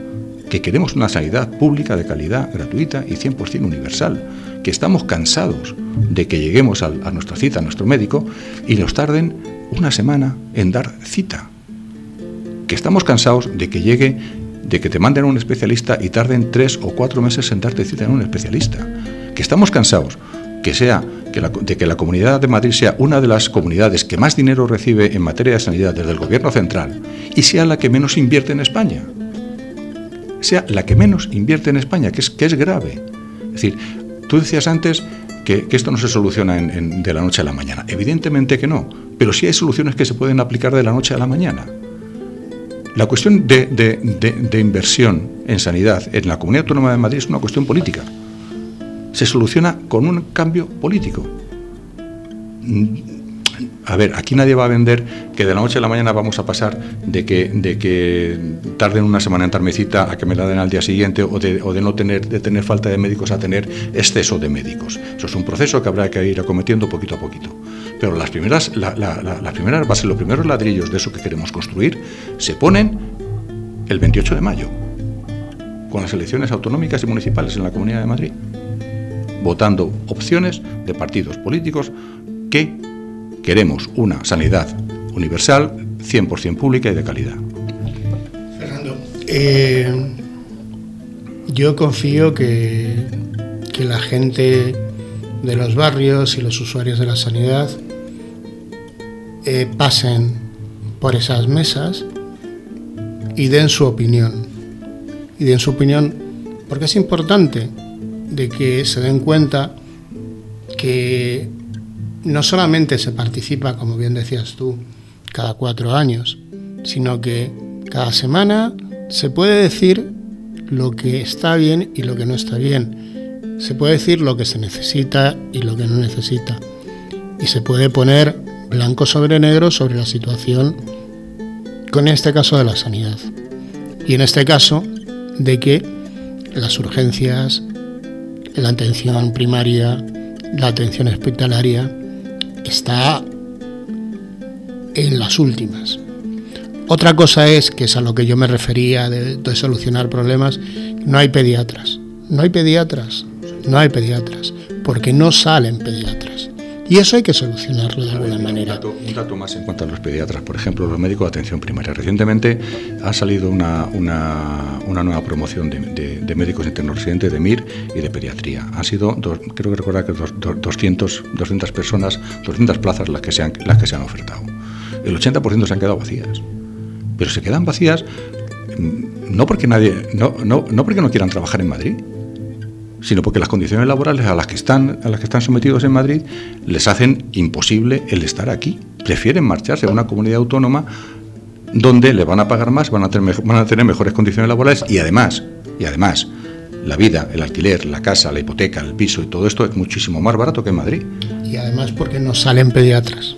que queremos una sanidad pública de calidad, gratuita y 100% universal, que estamos cansados de que lleguemos a, nuestra cita, a nuestro médico, y nos tarden una semana en dar cita, que estamos cansados de que llegue, de que te manden a un especialista y tarden tres o cuatro meses en darte cita en un especialista, que estamos cansados que sea de que la Comunidad de Madrid sea una de las comunidades que más dinero recibe en materia de sanidad desde el Gobierno central y sea la que menos invierte en España sea la que menos invierte en España, que es, que es grave. Es decir, tú decías antes que, esto no se soluciona de la noche a la mañana. Evidentemente que no, pero sí hay soluciones que se pueden aplicar de la noche a la mañana. La cuestión de, de inversión en sanidad en la Comunidad Autónoma de Madrid es una cuestión política. Se soluciona con un cambio político a ver, aquí nadie va a vender que de la noche a la mañana vamos a pasar de que, de que tarden una semana en darme cita a que me la den al día siguiente o de, o de no tener, de tener falta de médicos a tener exceso de médicos. Eso es un proceso que habrá que ir acometiendo poquito a poquito. Pero las primeras, la, las primeras bases, los primeros ladrillos de eso que queremos construir se ponen el 28 de mayo, con las elecciones autonómicas y municipales en la Comunidad de Madrid, votando opciones de partidos políticos que Queremos una sanidad universal, 100% pública y de calidad. Fernando, eh, yo confío que, que la gente de los barrios y los usuarios de la sanidad eh, pasen por esas mesas y den su opinión. Y den su opinión porque es importante de que se den cuenta que no solamente se participa, como bien decías tú, cada cuatro años, sino que cada semana se puede decir lo que está bien y lo que no está bien. Se puede decir lo que se necesita y lo que no necesita. Y se puede poner blanco sobre negro sobre la situación, con este caso de la sanidad. Y en este caso de que las urgencias, la atención primaria, la atención hospitalaria, está en las últimas. Otra cosa es, que es a lo que yo me refería de, solucionar problemas, no hay pediatras. No hay pediatras, no hay pediatras, porque no salen pediatras. Y eso hay que solucionarlo de alguna manera. Un dato, más en cuanto a los pediatras, por ejemplo, los médicos de atención primaria. Recientemente ha salido una, una, nueva promoción de, de, médicos internos residentes de MIR y de pediatría. Han sido, creo que recordar que 200, 200 personas, 200 plazas las que, se han, las que se han ofertado. El 80% se han quedado vacías. Pero se quedan vacías mm, no porque nadie, no, no, no porque no quieran trabajar en Madrid, sino porque las condiciones laborales a las que están, a las que están sometidos en Madrid les hacen imposible el estar aquí. Prefieren marcharse a una comunidad autónoma donde le van a pagar más, van a tener, van a tener mejores condiciones laborales y además, y además, la vida, el alquiler, la casa, la hipoteca, el piso y todo esto es muchísimo más barato que en Madrid. Y además porque no salen pediatras.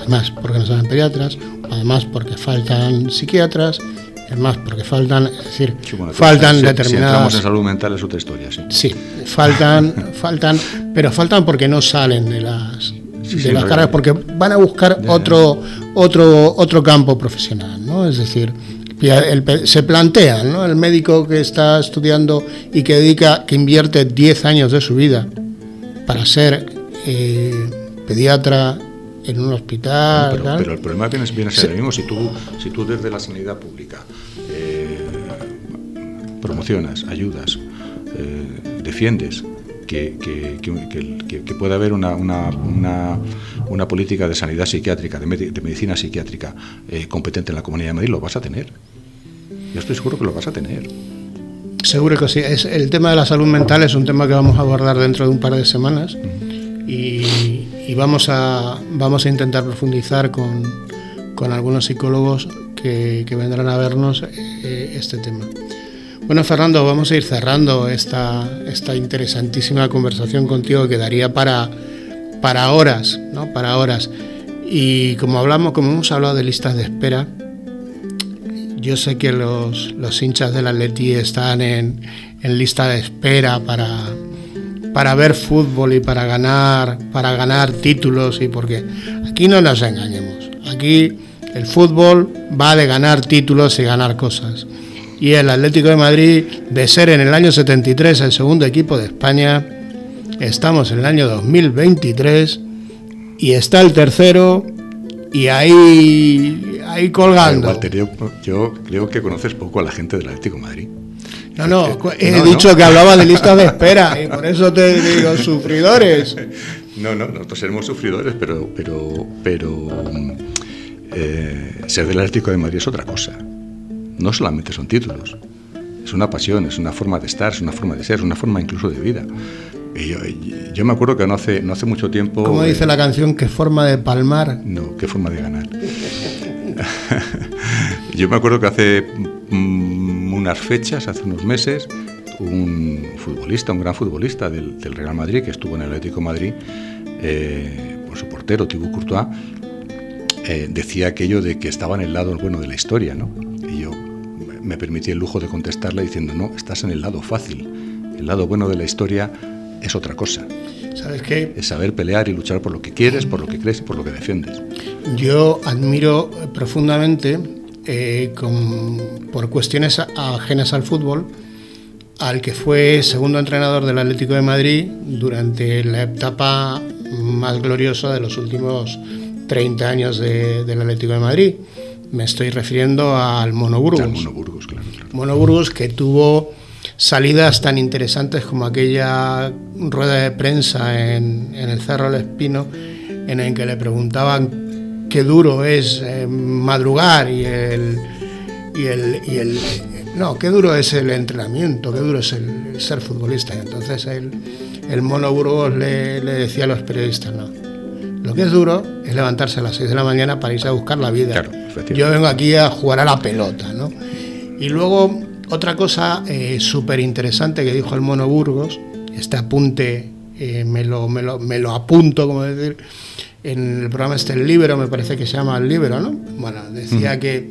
Además porque no salen pediatras, además porque faltan psiquiatras, además porque faltan, es decir, faltan determinadas... en salud mental es otra historia, sí. Sí, faltan, *laughs* faltan, pero faltan porque no salen de las de las carreras porque van a buscar otro otro otro campo profesional, ¿no? Es decir, se plantea, ¿no? El médico que está estudiando y que dedica, que invierte 10 años de su vida para ser eh, pediatra en un hospital. pero, el problema viene, viene a ser el mismo. Si tú, si tú desde la sanidad pública eh, promocionas, ayudas, eh, defiendes que, que, pueda haber una, una, una, política de sanidad psiquiátrica, de, medicina psiquiátrica competente en la Comunidad de Madrid, lo vas a tener. Yo estoy seguro que lo vas a tener. Seguro que sí. Es, el tema de la salud mental es un tema que vamos a abordar dentro de un par de semanas y, vamos, a, vamos a intentar profundizar con, con algunos psicólogos que, que, vendrán a vernos eh, este tema. Bueno, Fernando, vamos a ir cerrando esta, esta interesantísima conversación contigo que daría para, para horas, ¿no? Para horas. Y como hablamos, como hemos hablado de listas de espera, yo sé que los, los hinchas del Atleti están en, en lista de espera para, para ver fútbol y para ganar, para ganar títulos y porque aquí no nos engañemos. Aquí el fútbol va de ganar títulos y ganar cosas. Y el Atlético de Madrid, de ser en el año 73 el segundo equipo de España, estamos en el año 2023 y está el tercero y ahí, ahí colgando. Walter, yo, creo que conoces poco a la gente del Atlético de Madrid. No, no, he dicho que hablaba de listas de espera y por eso te digo sufridores. *laughs* No, no, nosotros seremos sufridores, pero, pero, pero eh, ser del Atlético de Madrid es otra cosa. No solamente son títulos, es una pasión, es una forma de estar, es una forma de ser, es una forma incluso de vida. Yo, yo, me acuerdo que no hace, no hace mucho tiempo... ¿Cómo dice la canción? ¿Qué forma de palmar? No, qué forma de ganar. *laughs* yo me acuerdo que hace mm, unas fechas, hace unos meses, un futbolista, un gran futbolista del, Real Madrid, que estuvo en el Atlético Madrid, eh, por su portero, Thibaut Courtois, eh, decía aquello de que estaba en el lado bueno de la historia, ¿no? Y yo me permití el lujo de contestarle diciendo, no, estás en el lado fácil. El lado bueno de la historia es otra cosa. ¿Sabes qué? Es saber pelear y luchar por lo que quieres, por lo que crees y por lo que defiendes. Yo admiro profundamente, eh, por cuestiones ajenas al fútbol, al que fue segundo entrenador del Atlético de Madrid durante la etapa más gloriosa de los últimos 30 años del Atlético de Madrid. Me estoy refiriendo al Mono Burgos. Mono Burgos, claro. Mono Burgos que tuvo salidas tan interesantes como aquella rueda de prensa en, el Cerro del Espino, en el que le preguntaban qué duro es eh, madrugar y el, y el, y el, No, qué duro es el entrenamiento, qué duro es el, ser futbolista. Y entonces el, el mono Burgos le, le, decía a los periodistas, no. Lo que es duro es levantarse a las 6 de la mañana para irse a buscar la vida. Yo vengo aquí a jugar a la pelota, ¿no? Y luego otra cosa eh, súper interesante que dijo el Mono Burgos, este apunte eh, me, lo, me, lo, me, lo, apunto, como decir, en el programa este El Libro, me parece que se llama El Libro, ¿no? Bueno, decía que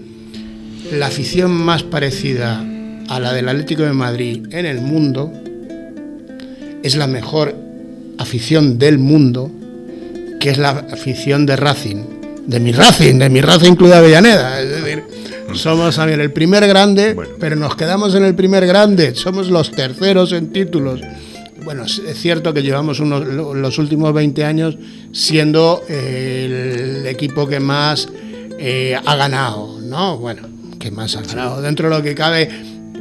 la afición más parecida a la del Atlético de Madrid en el mundo es la mejor afición del mundo, que es la afición de Racing, de mi Racing, de mi Racing Club de Avellaneda, es decir, somos también el primer grande, pero nos quedamos en el primer grande. Somos los terceros en títulos. Bueno, es cierto que llevamos unos, los últimos 20 años siendo el equipo que más eh, ha ganado, ¿no? Bueno, que más ha ganado. Dentro de lo que cabe,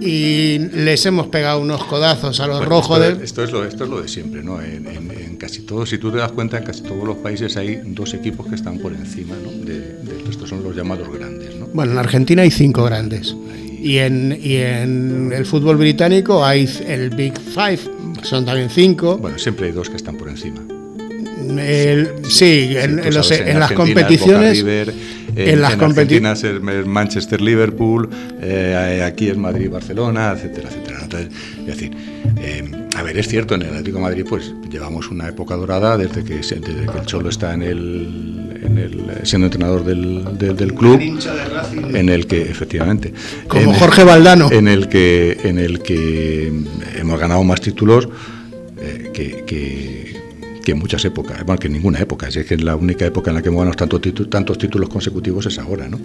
y les hemos pegado unos codazos a los rojos. Esto, de... esto, es lo, esto es lo de siempre, ¿no? En, casi todos, si tú te das cuenta, en casi todos los países hay dos equipos que están por encima, ¿no? De, estos son los llamados grandes, ¿no? Bueno, en Argentina hay cinco grandes. Y en, y en el fútbol británico hay el Big Five, son también cinco. Bueno, siempre hay dos que están por encima. Sí, en, las competiciones. en, las competiciones es Manchester Liverpool, eh, aquí es Madrid Barcelona, etcétera, etcétera. Entonces, es decir, eh, a ver, es cierto, en el Atlético de Madrid pues llevamos una época dorada desde que, desde que el Cholo está en el, en el siendo entrenador del, del, club, en el que efectivamente, como Jorge Valdano, en el que en el que hemos ganado más títulos eh, que, que que en muchas épocas, bueno, que en ninguna época, es que la única época en la que hemos ganado tantos títulos, tantos títulos consecutivos es ahora, ¿no?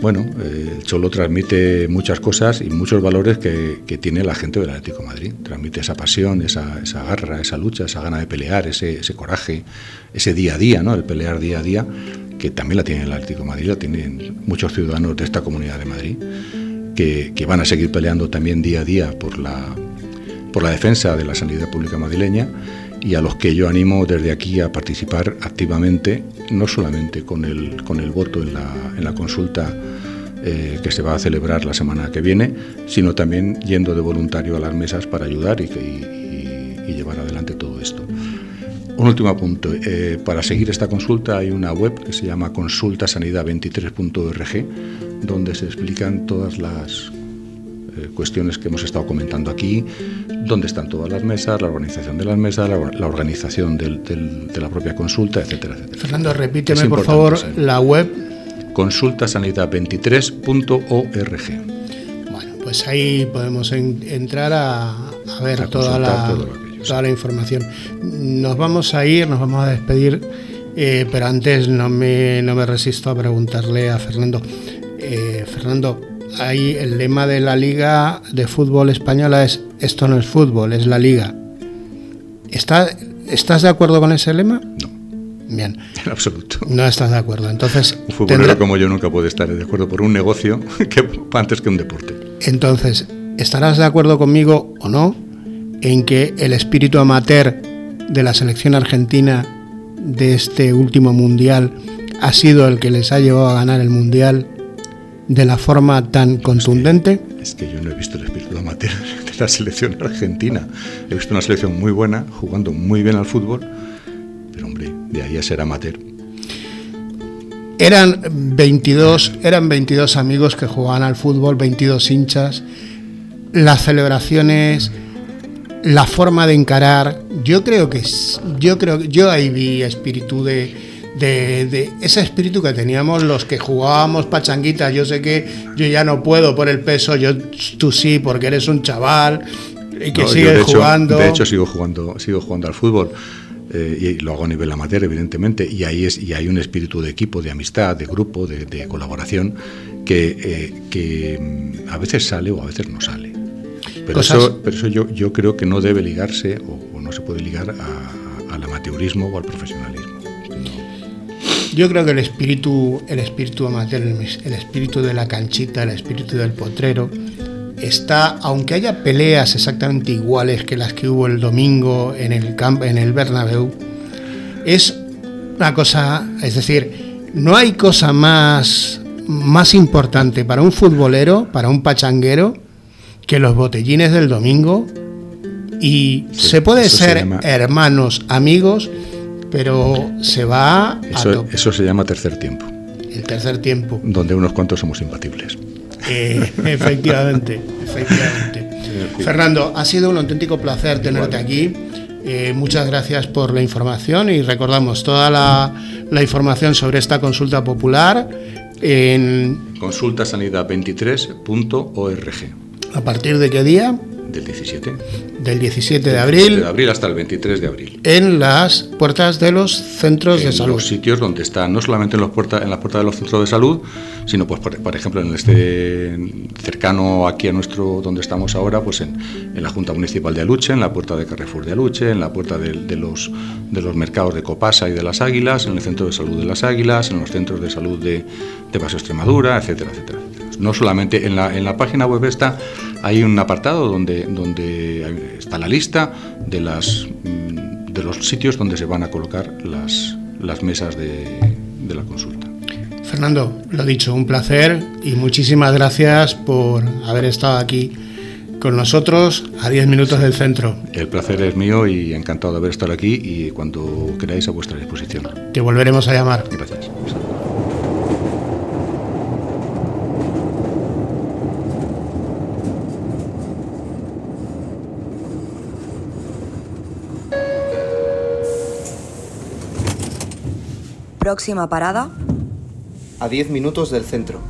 bueno, eh, el Cholo transmite muchas cosas y muchos valores que, tiene la gente del Atlético de Madrid. Transmite esa pasión, esa, garra, esa lucha, esa gana de pelear, ese, coraje, ese día a día, ¿no? el pelear día a día, que también la tiene el Atlético de Madrid, la tienen muchos ciudadanos de esta comunidad de Madrid, que, van a seguir peleando también día a día por la, por la defensa de la sanidad pública madrileña y a los que yo animo desde aquí a participar activamente, no solamente con el, con el voto en la, en la consulta eh, que se va a celebrar la semana que viene, sino también yendo de voluntario a las mesas para ayudar y, llevar adelante todo esto. Un último punto. Eh, para seguir esta consulta hay una web que se llama consultasanidad23.org, donde se explican todas las eh, cuestiones que hemos estado comentando aquí, dónde están todas las mesas, la organización de las mesas, la, organización de la propia consulta, etcétera, etcétera. Fernando, repíteme por favor la web. Consultasanidad23.org. Bueno, pues ahí podemos entrar a, ver toda, la, toda la información. Nos vamos a ir, nos vamos a despedir, eh, pero antes no me, no me resisto a preguntarle a Fernando. Eh, Fernando, ahí el lema de la Liga de Fútbol Española es esto no es fútbol, es la Liga. ¿Está, ¿Estás de acuerdo con ese lema? No. Bien. En absoluto. No estás de acuerdo. Entonces. Un futbolero como yo nunca puede estar de acuerdo por un negocio *laughs* que antes que un deporte. Entonces, ¿estarás de acuerdo conmigo o no en que el espíritu amateur de la selección argentina de este último mundial ha sido el que les ha llevado a ganar el mundial de la forma tan contundente? Es que, yo no he visto el espíritu amateur *laughs* de la selección argentina. He visto una selección muy buena, jugando muy bien al fútbol, pero hombre, de ahí a ser amateur. Eran 22, eran 22 amigos que jugaban al fútbol, 22 hinchas. Las celebraciones, la forma de encarar, yo creo que yo creo yo ahí vi espíritu de de, ese espíritu que teníamos los que jugábamos pachanguitas. Yo sé que yo ya no puedo por el peso, yo tú sí, porque eres un chaval y que sigues jugando. De hecho, sigo jugando, sigo jugando al fútbol. Eh, y lo hago a nivel amateur, evidentemente, y ahí es y hay un espíritu de equipo, de amistad, de grupo, de, colaboración que, eh, que, mm, a veces sale o a veces no sale. Pero eso, pero eso yo, yo creo que no debe ligarse o, no se puede ligar al amateurismo o al profesionalismo. Yo creo que el espíritu, el espíritu amateur, el espíritu de la canchita, el espíritu del potrero, está, aunque haya peleas exactamente iguales que las que hubo el domingo en el camp, en el Bernabéu, es una cosa, es decir, no hay cosa más más importante para un futbolero, para un pachanguero, que los botellines del domingo. Y se puede ser hermanos, amigos pero se va eso, Eso se llama tercer tiempo. El tercer tiempo. Donde unos cuantos somos imbatibles. Eh, efectivamente, efectivamente. Fernando, ha sido un auténtico placer tenerte aquí. Eh, muchas gracias por la información y recordamos toda la, la información sobre esta consulta popular en consultasanidad23.org. ¿A partir de qué día? Del 17. Del 17 de abril. De abril hasta el 23 de abril. En las puertas de los centros de salud. Los sitios donde están, no solamente en, los puertas, en las puertas de los centros de salud, sino, pues, por, ejemplo, en este cercano aquí a nuestro, donde estamos ahora, pues en, en, la Junta Municipal de Aluche, en la puerta de Carrefour de Aluche, en la puerta de, de, los, de los mercados de Copasa y de las Águilas, en el centro de salud de las Águilas, en los centros de salud de, de Paso Extremadura, etcétera, etcétera. No solamente en la, en la página web esta hay un apartado donde, donde está la lista de, las, de los sitios donde se van a colocar las, las mesas de, de la consulta. Fernando, lo dicho, un placer y muchísimas gracias por haber estado aquí con nosotros a 10 minutos del centro. El placer es mío y encantado de haber estado aquí y cuando queráis a vuestra disposición. Te volveremos a llamar. Gracias. Próxima parada. A 10 minutos del centro.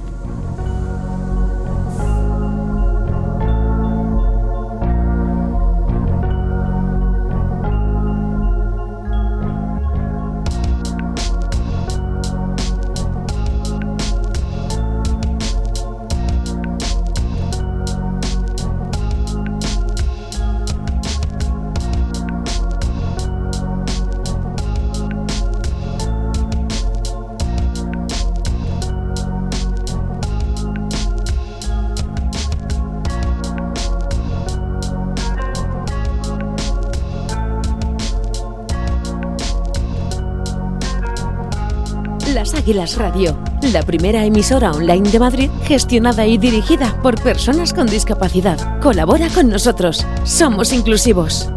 Águilas Radio, la primera emisora online de Madrid gestionada y dirigida por personas con discapacidad. Colabora con nosotros. Somos inclusivos.